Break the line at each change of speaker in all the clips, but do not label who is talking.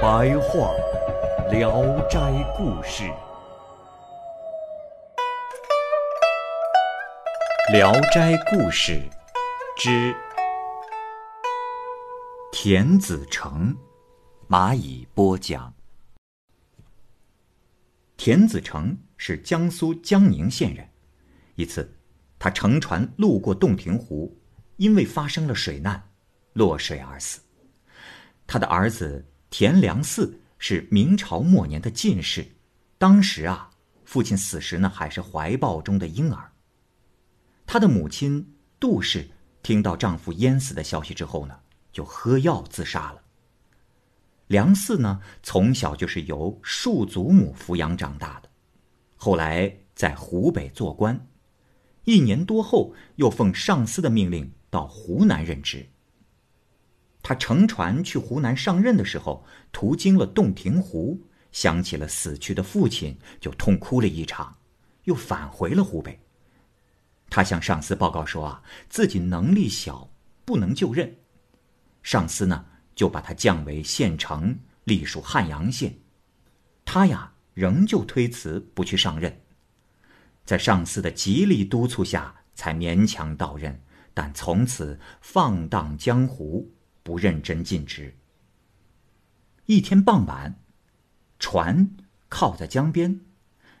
白话《聊斋故事》，《聊斋故事》之田子成，蚂蚁播讲。田子成是江苏江宁县人。一次，他乘船路过洞庭湖，因为发生了水难，落水而死。他的儿子田良嗣是明朝末年的进士，当时啊，父亲死时呢还是怀抱中的婴儿。他的母亲杜氏听到丈夫淹死的消息之后呢，就喝药自杀了。梁嗣呢，从小就是由庶祖母抚养长大的，后来在湖北做官，一年多后又奉上司的命令到湖南任职。他乘船去湖南上任的时候，途经了洞庭湖，想起了死去的父亲，就痛哭了一场，又返回了湖北。他向上司报告说啊，自己能力小，不能就任。上司呢？就把他降为县丞，隶属汉阳县。他呀，仍旧推辞不去上任。在上司的极力督促下，才勉强到任。但从此放荡江湖，不认真尽职。一天傍晚，船靠在江边，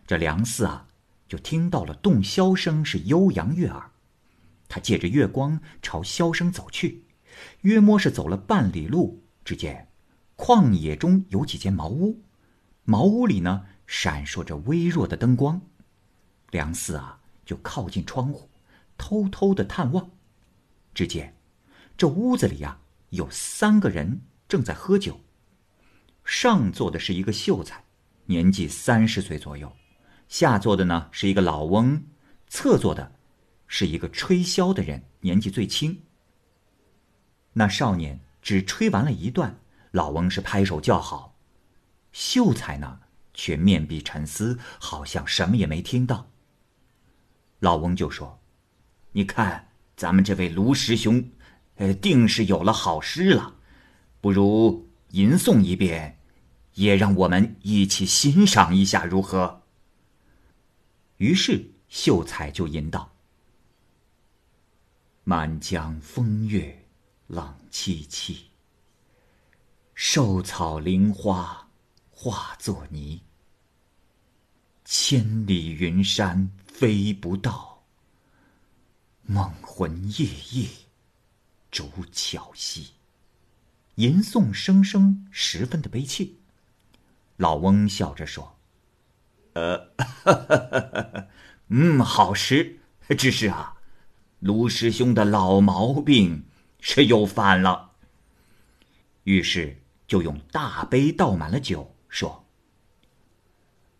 这梁四啊，就听到了洞箫声是悠扬悦耳。他借着月光朝箫声走去。约摸是走了半里路，只见旷野中有几间茅屋，茅屋里呢闪烁着微弱的灯光。梁四啊，就靠近窗户，偷偷的探望。只见这屋子里呀，有三个人正在喝酒。上座的是一个秀才，年纪三十岁左右；下座的呢是一个老翁；侧坐的是一个吹箫的人，年纪最轻。那少年只吹完了一段，老翁是拍手叫好，秀才呢却面壁沉思，好像什么也没听到。老翁就说：“你看咱们这位卢师兄，呃，定是有了好诗了，不如吟诵一遍，也让我们一起欣赏一下，如何？”于是秀才就吟道：“满江风月。”冷凄凄，瘦草灵花化作泥。千里云山飞不到，梦魂夜夜竹桥西。吟诵声声十分的悲切。老翁笑着说：“呃，嗯，好诗，只是啊，卢师兄的老毛病。”是又犯了。于是就用大杯倒满了酒，说：“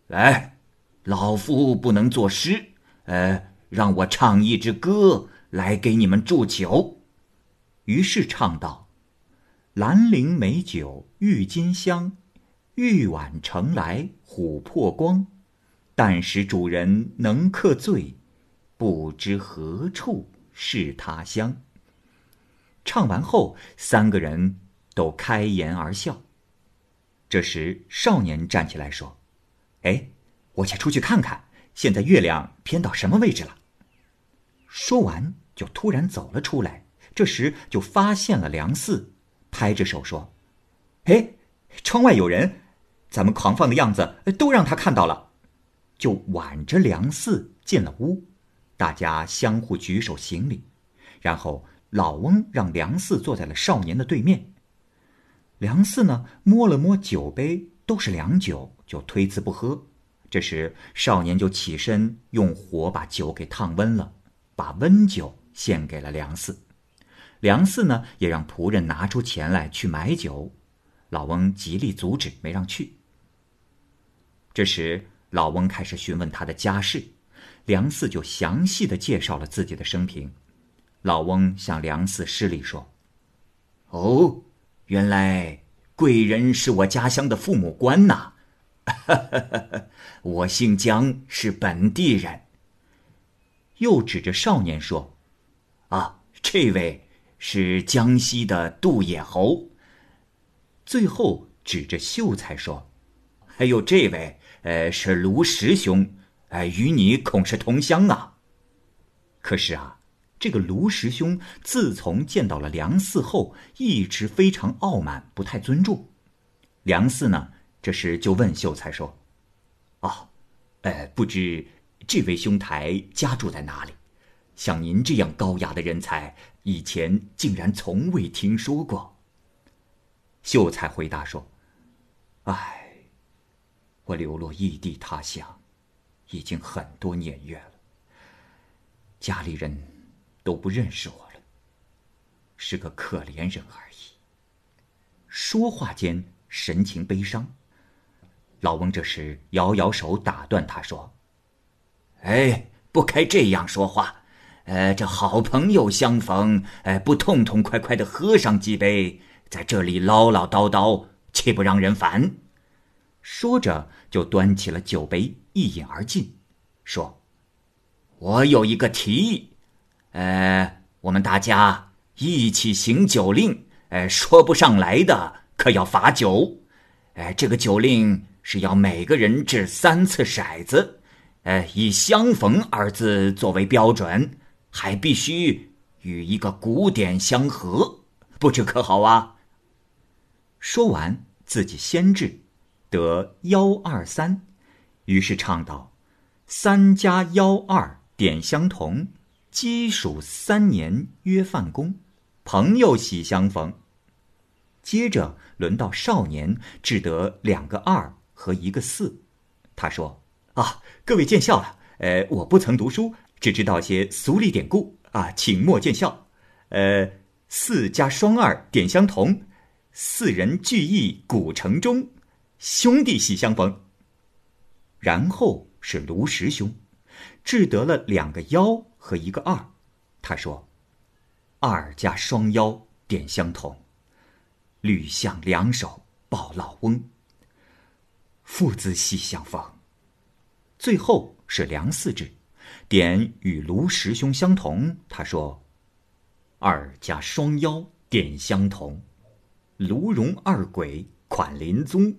来，老夫不能作诗，呃，让我唱一支歌来给你们祝酒。”于是唱道：“兰陵美酒郁金香，玉碗盛来琥珀光。但使主人能客醉，不知何处是他乡。”唱完后，三个人都开颜而笑。这时，少年站起来说：“哎，我且出去看看，现在月亮偏到什么位置了。”说完，就突然走了出来。这时，就发现了梁四，拍着手说：“哎，窗外有人，咱们狂放的样子都让他看到了。”就挽着梁四进了屋，大家相互举手行礼，然后。老翁让梁四坐在了少年的对面。梁四呢，摸了摸酒杯，都是凉酒，就推辞不喝。这时，少年就起身用火把酒给烫温了，把温酒献给了梁四。梁四呢，也让仆人拿出钱来去买酒。老翁极力阻止，没让去。这时，老翁开始询问他的家世，梁四就详细的介绍了自己的生平。老翁向梁四施礼说：“
哦，原来贵人是我家乡的父母官呐！我姓姜，是本地人。”
又指着少年说：“
啊，这位是江西的杜野侯。”
最后指着秀才说：“
还有这位，呃，是卢师兄，哎，与你恐是同乡啊。”
可是啊。这个卢师兄自从见到了梁四后，一直非常傲慢，不太尊重。梁四呢，这时就问秀才说：“
哦，呃，不知这位兄台家住在哪里？像您这样高雅的人才，以前竟然从未听说过。”
秀才回答说：“唉，我流落异地他乡，已经很多年月了，家里人。”都不认识我了，是个可怜人而已。说话间，神情悲伤。老翁这时摇摇手打断他说：“
哎，不该这样说话。呃，这好朋友相逢，哎，不痛痛快快的喝上几杯，在这里唠唠叨叨，岂不让人烦？”
说着，就端起了酒杯，一饮而尽，说：“
我有一个提议。”呃，我们大家一起行酒令，呃，说不上来的可要罚酒。呃，这个酒令是要每个人掷三次骰子，呃，以“相逢”二字作为标准，还必须与一个古典相合，不知可好啊？
说完，自己先至，得幺二三，于是唱道：“三加幺二点相同。”鸡黍三年约饭公，朋友喜相逢。接着轮到少年，只得两个二和一个四。他说：“啊，各位见笑了。呃，我不曾读书，只知道些俗礼典故啊，请莫见笑。呃，四加双二点相同，四人聚义古城中，兄弟喜相逢。然后是卢师兄，只得了两个幺。”和一个二，他说：“二加双幺点相同，吕相两手抱老翁，父子喜相逢。”最后是梁四志，点与卢师兄相同，他说：“二加双腰点相同，卢荣二鬼款林宗，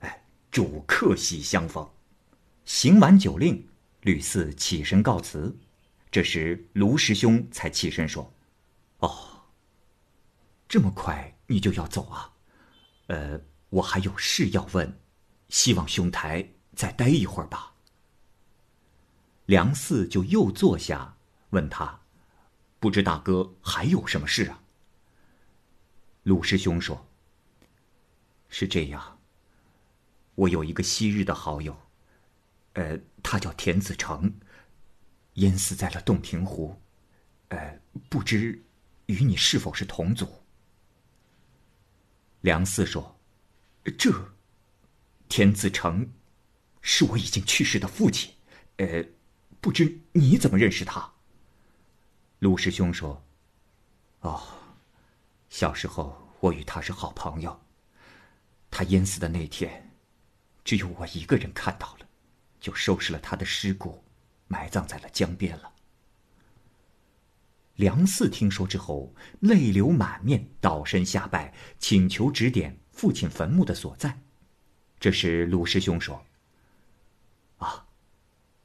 哎，主客喜相逢。”行完酒令，吕四起身告辞。这时，卢师兄才起身说：“哦，这么快你就要走啊？呃，我还有事要问，希望兄台再待一会儿吧。”梁四就又坐下，问他：“不知大哥还有什么事啊？”鲁师兄说：“是这样，我有一个昔日的好友，呃，他叫田子成。”淹死在了洞庭湖，呃，不知与你是否是同族？梁四说：“这田子成是我已经去世的父亲，呃，不知你怎么认识他？”陆师兄说：“哦，小时候我与他是好朋友，他淹死的那天，只有我一个人看到了，就收拾了他的尸骨。”埋葬在了江边了。梁四听说之后，泪流满面，倒身下拜，请求指点父亲坟墓的所在。这时，鲁师兄说：“，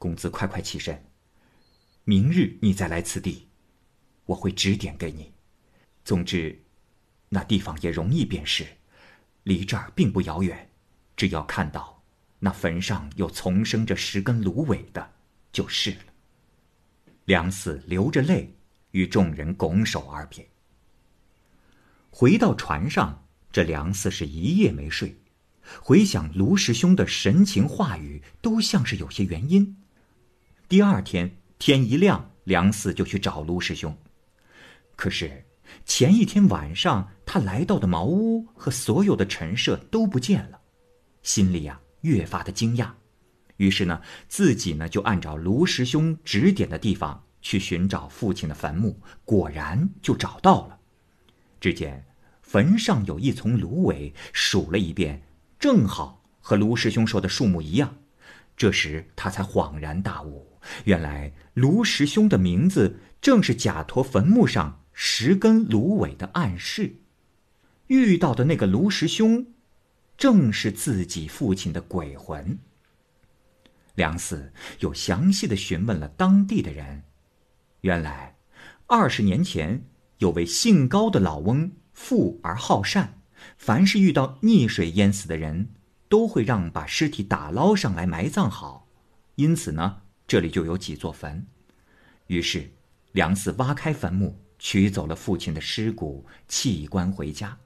公子快快起身，明日你再来此地，我会指点给你。总之，那地方也容易辨识，离这儿并不遥远。只要看到那坟上有丛生着十根芦苇的。”就是了。梁四流着泪，与众人拱手而别。回到船上，这梁四是一夜没睡，回想卢师兄的神情话语，都像是有些原因。第二天天一亮，梁四就去找卢师兄，可是前一天晚上他来到的茅屋和所有的陈设都不见了，心里呀越发的惊讶。于是呢，自己呢就按照卢师兄指点的地方去寻找父亲的坟墓，果然就找到了。只见坟上有一丛芦苇，数了一遍，正好和卢师兄说的数目一样。这时他才恍然大悟，原来卢师兄的名字正是假托坟墓上十根芦苇的暗示。遇到的那个卢师兄，正是自己父亲的鬼魂。梁四又详细的询问了当地的人，原来，二十年前有位姓高的老翁，富而好善，凡是遇到溺水淹死的人，都会让把尸体打捞上来埋葬好，因此呢，这里就有几座坟。于是，梁四挖开坟墓，取走了父亲的尸骨，弃棺回家。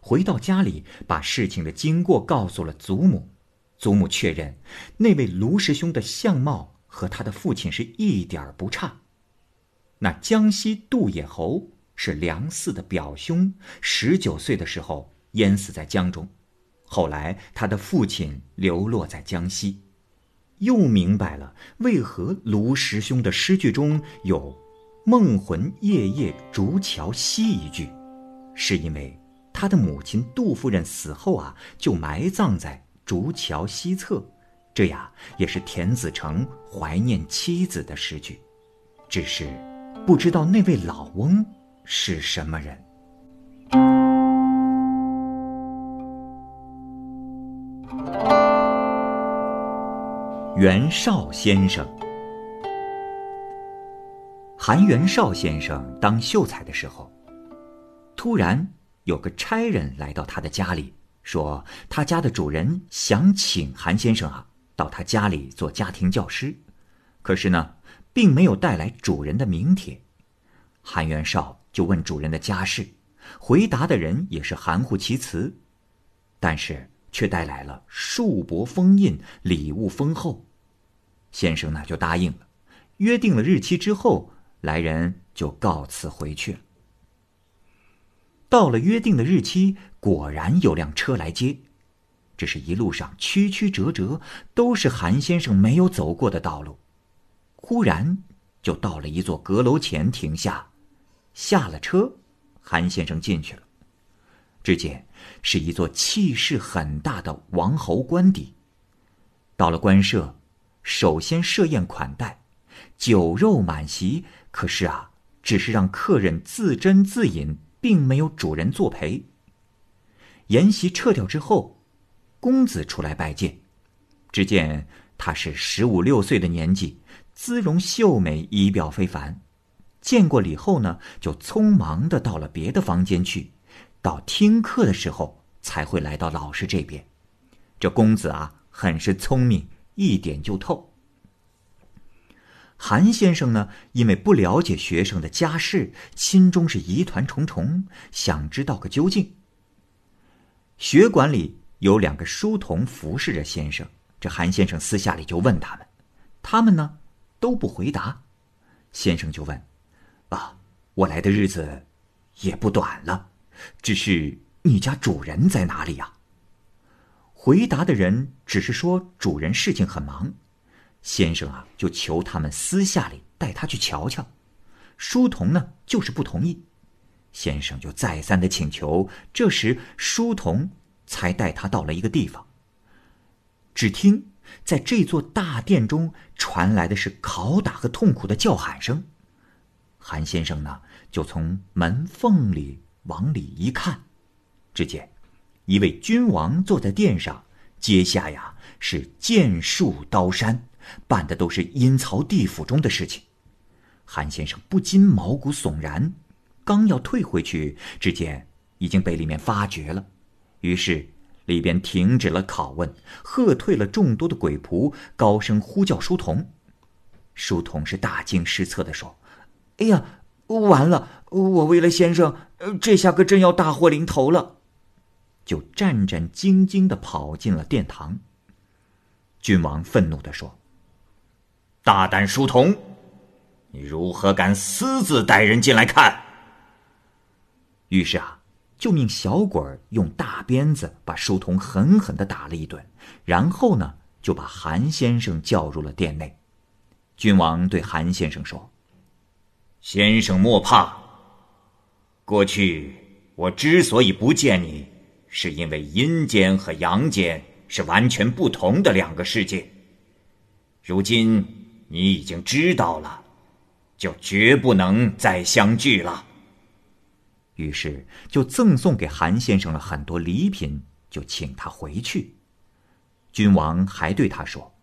回到家里，把事情的经过告诉了祖母。祖母确认，那位卢师兄的相貌和他的父亲是一点不差。那江西杜野侯是梁四的表兄，十九岁的时候淹死在江中，后来他的父亲流落在江西，又明白了为何卢师兄的诗句中有“梦魂夜夜竹桥西”一句，是因为他的母亲杜夫人死后啊，就埋葬在。竹桥西侧，这呀也是田子成怀念妻子的诗句，只是不知道那位老翁是什么人。袁绍先生，韩元绍先生当秀才的时候，突然有个差人来到他的家里。说他家的主人想请韩先生啊到他家里做家庭教师，可是呢，并没有带来主人的名帖。韩元绍就问主人的家事，回答的人也是含糊其辞，但是却带来了数帛封印，礼物丰厚。先生呢就答应了，约定了日期之后，来人就告辞回去了。到了约定的日期，果然有辆车来接，只是一路上曲曲折折，都是韩先生没有走过的道路。忽然，就到了一座阁楼前停下，下了车，韩先生进去了。只见是一座气势很大的王侯官邸。到了官舍，首先设宴款待，酒肉满席。可是啊，只是让客人自斟自饮。并没有主人作陪。筵席撤掉之后，公子出来拜见。只见他是十五六岁的年纪，姿容秀美，仪表非凡。见过礼后呢，就匆忙的到了别的房间去。到听课的时候，才会来到老师这边。这公子啊，很是聪明，一点就透。韩先生呢，因为不了解学生的家世，心中是疑团重重，想知道个究竟。学馆里有两个书童服侍着先生，这韩先生私下里就问他们，他们呢都不回答。先生就问：“啊，我来的日子也不短了，只是你家主人在哪里呀？”回答的人只是说主人事情很忙。先生啊，就求他们私下里带他去瞧瞧。书童呢，就是不同意。先生就再三的请求，这时书童才带他到了一个地方。只听在这座大殿中传来的是拷打和痛苦的叫喊声。韩先生呢，就从门缝里往里一看，只见一位君王坐在殿上，阶下呀是剑树刀山。办的都是阴曹地府中的事情，韩先生不禁毛骨悚然，刚要退回去，只见已经被里面发觉了，于是里边停止了拷问，喝退了众多的鬼仆，高声呼叫书童。书童是大惊失色的说：“哎呀，完了！我为了先生，这下可真要大祸临头了。”就战战兢兢的跑进了殿堂。君王愤怒的说。
大胆书童，你如何敢私自带人进来看？
于是啊，就命小鬼儿用大鞭子把书童狠狠的打了一顿，然后呢，就把韩先生叫入了殿内。君王对韩先生说：“
先生莫怕。过去我之所以不见你，是因为阴间和阳间是完全不同的两个世界。如今你已经知道了，就绝不能再相聚了。”
于是就赠送给韩先生了很多礼品，就请他回去。君王还对他说：“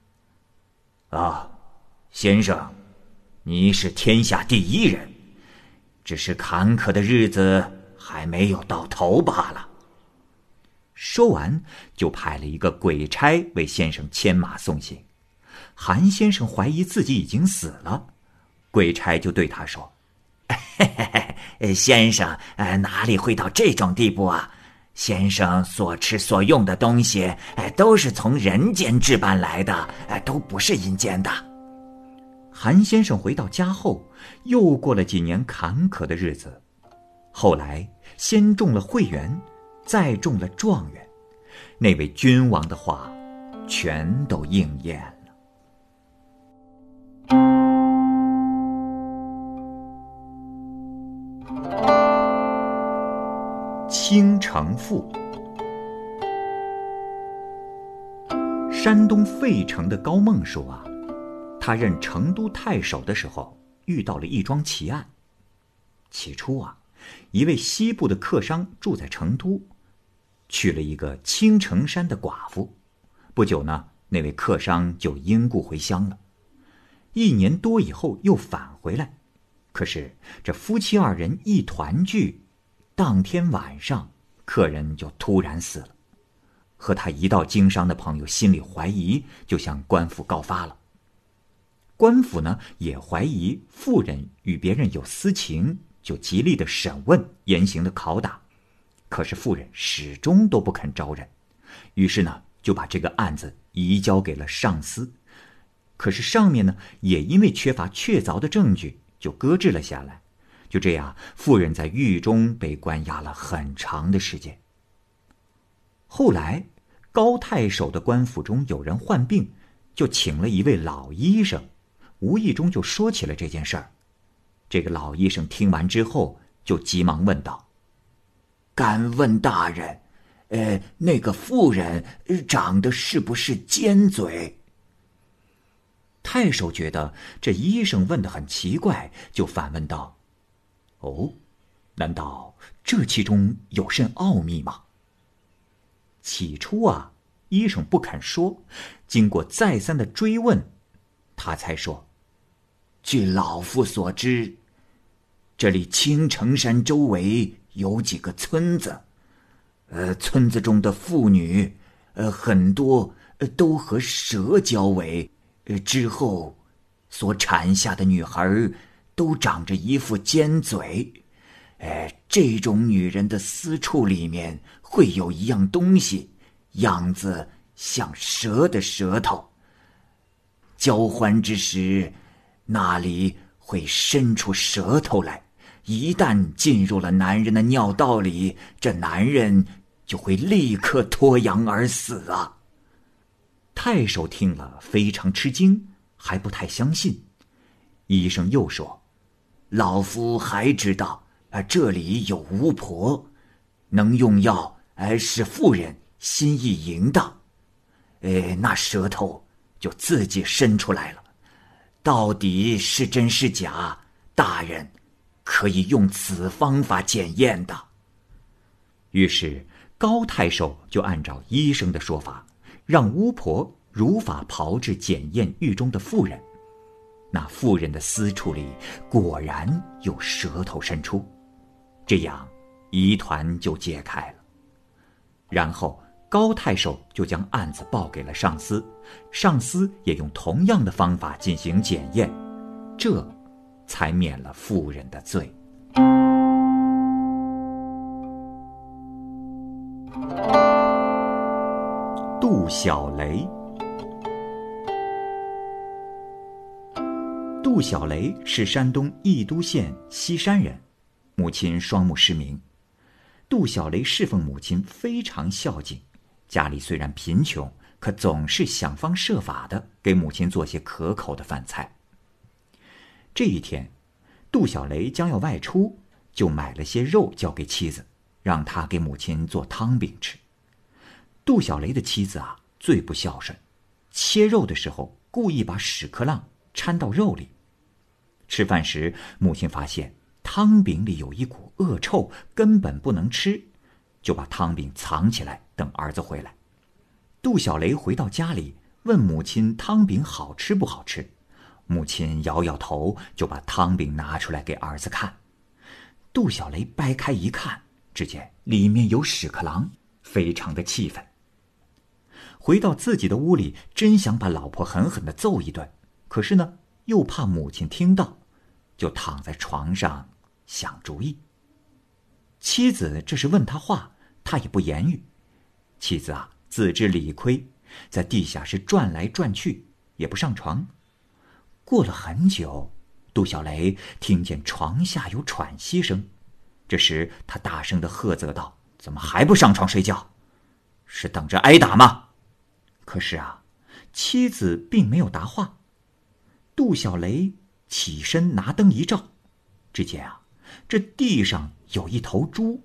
啊，先生，你是天下第一人，只是坎坷的日子还没有到头罢了。”
说完，就派了一个鬼差为先生牵马送行。韩先生怀疑自己已经死了，鬼差就对他说。
嘿嘿嘿先生，呃，哪里会到这种地步啊？先生所吃所用的东西，哎，都是从人间置办来的，哎，都不是阴间的。
韩先生回到家后，又过了几年坎坷的日子。后来，先中了会员，再中了状元，那位君王的话，全都应验。京城赋。山东费城的高梦说啊，他任成都太守的时候，遇到了一桩奇案。起初啊，一位西部的客商住在成都，娶了一个青城山的寡妇。不久呢，那位客商就因故回乡了。一年多以后又返回来，可是这夫妻二人一团聚。当天晚上，客人就突然死了，和他一道经商的朋友心里怀疑，就向官府告发了。官府呢也怀疑妇人与别人有私情，就极力的审问，严刑的拷打，可是妇人始终都不肯招认，于是呢就把这个案子移交给了上司，可是上面呢也因为缺乏确凿的证据，就搁置了下来。就这样，妇人在狱中被关押了很长的时间。后来，高太守的官府中有人患病，就请了一位老医生，无意中就说起了这件事儿。这个老医生听完之后，就急忙问道：“
敢问大人，呃，那个妇人长得是不是尖嘴？”
太守觉得这医生问的很奇怪，就反问道。哦，难道这其中有甚奥秘吗？起初啊，医生不肯说，经过再三的追问，他才说：“
据老夫所知，这里青城山周围有几个村子，呃，村子中的妇女，呃，很多都和蛇交尾，呃，之后所产下的女孩都长着一副尖嘴，哎，这种女人的私处里面会有一样东西，样子像蛇的舌头。交欢之时，那里会伸出舌头来，一旦进入了男人的尿道里，这男人就会立刻脱阳而死啊！
太守听了非常吃惊，还不太相信。医生又说。
老夫还知道，啊，这里有巫婆，能用药，哎，使妇人心意淫荡，哎，那舌头就自己伸出来了。到底是真是假，大人可以用此方法检验的。
于是高太守就按照医生的说法，让巫婆如法炮制检验狱中的妇人。那妇人的私处里果然有舌头伸出，这样疑团就解开了。然后高太守就将案子报给了上司，上司也用同样的方法进行检验，这才免了妇人的罪。杜小雷。杜小雷是山东益都县西山人，母亲双目失明，杜小雷侍奉母亲非常孝敬，家里虽然贫穷，可总是想方设法的给母亲做些可口的饭菜。这一天，杜小雷将要外出，就买了些肉交给妻子，让他给母亲做汤饼吃。杜小雷的妻子啊，最不孝顺，切肉的时候故意把屎壳郎掺到肉里。吃饭时，母亲发现汤饼里有一股恶臭，根本不能吃，就把汤饼藏起来，等儿子回来。杜小雷回到家里，问母亲汤饼好吃不好吃，母亲摇摇头，就把汤饼拿出来给儿子看。杜小雷掰开一看，只见里面有屎壳郎，非常的气愤。回到自己的屋里，真想把老婆狠狠的揍一顿，可是呢，又怕母亲听到，就躺在床上想主意。妻子这是问他话，他也不言语。妻子啊，自知理亏，在地下室转来转去，也不上床。过了很久，杜小雷听见床下有喘息声，这时他大声的喝责道：“怎么还不上床睡觉？是等着挨打吗？”可是啊，妻子并没有答话。杜小雷起身拿灯一照，只见啊，这地上有一头猪。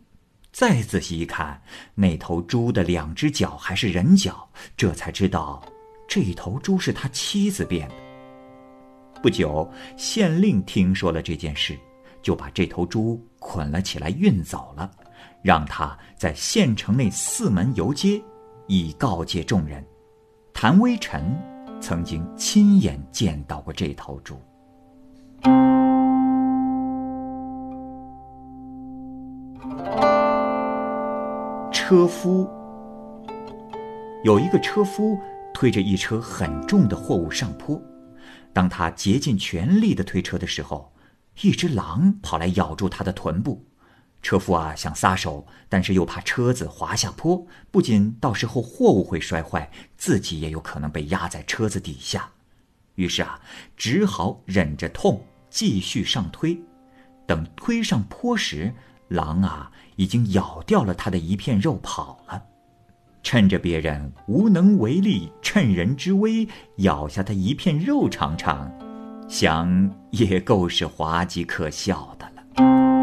再仔细一看，那头猪的两只脚还是人脚，这才知道，这头猪是他妻子变的。不久，县令听说了这件事，就把这头猪捆了起来运走了，让他在县城内四门游街，以告诫众人。谭微臣曾经亲眼见到过这头猪。车夫有一个车夫推着一车很重的货物上坡，当他竭尽全力的推车的时候，一只狼跑来咬住他的臀部。车夫啊，想撒手，但是又怕车子滑下坡，不仅到时候货物会摔坏，自己也有可能被压在车子底下。于是啊，只好忍着痛继续上推。等推上坡时，狼啊已经咬掉了他的一片肉跑了。趁着别人无能为力，趁人之危咬下他一片肉尝尝，想也够是滑稽可笑的了。